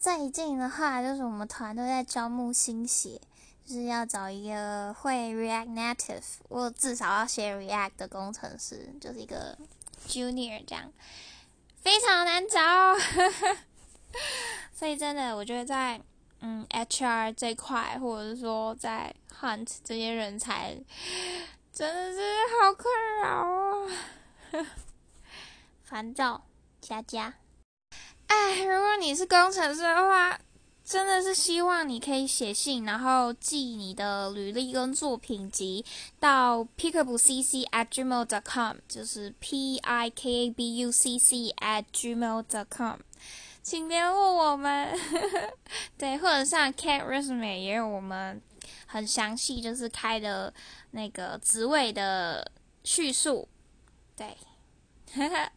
最近的话，就是我们团队在招募新血，就是要找一个会 React Native，或至少要写 React 的工程师，就是一个 Junior 这样，非常难找。所以真的，我觉得在嗯 HR 这块，或者是说在 Hunt 这些人才，真的是好困扰哦，烦躁加加。如果你是工程师的话，真的是希望你可以写信，然后寄你的履历跟作品集到 pickabucc at gmail dot com，就是 p i k a b u c c at gmail dot com，请联络我们。对，或者像 cat resume 也有我们很详细，就是开的那个职位的叙述。对，哈哈。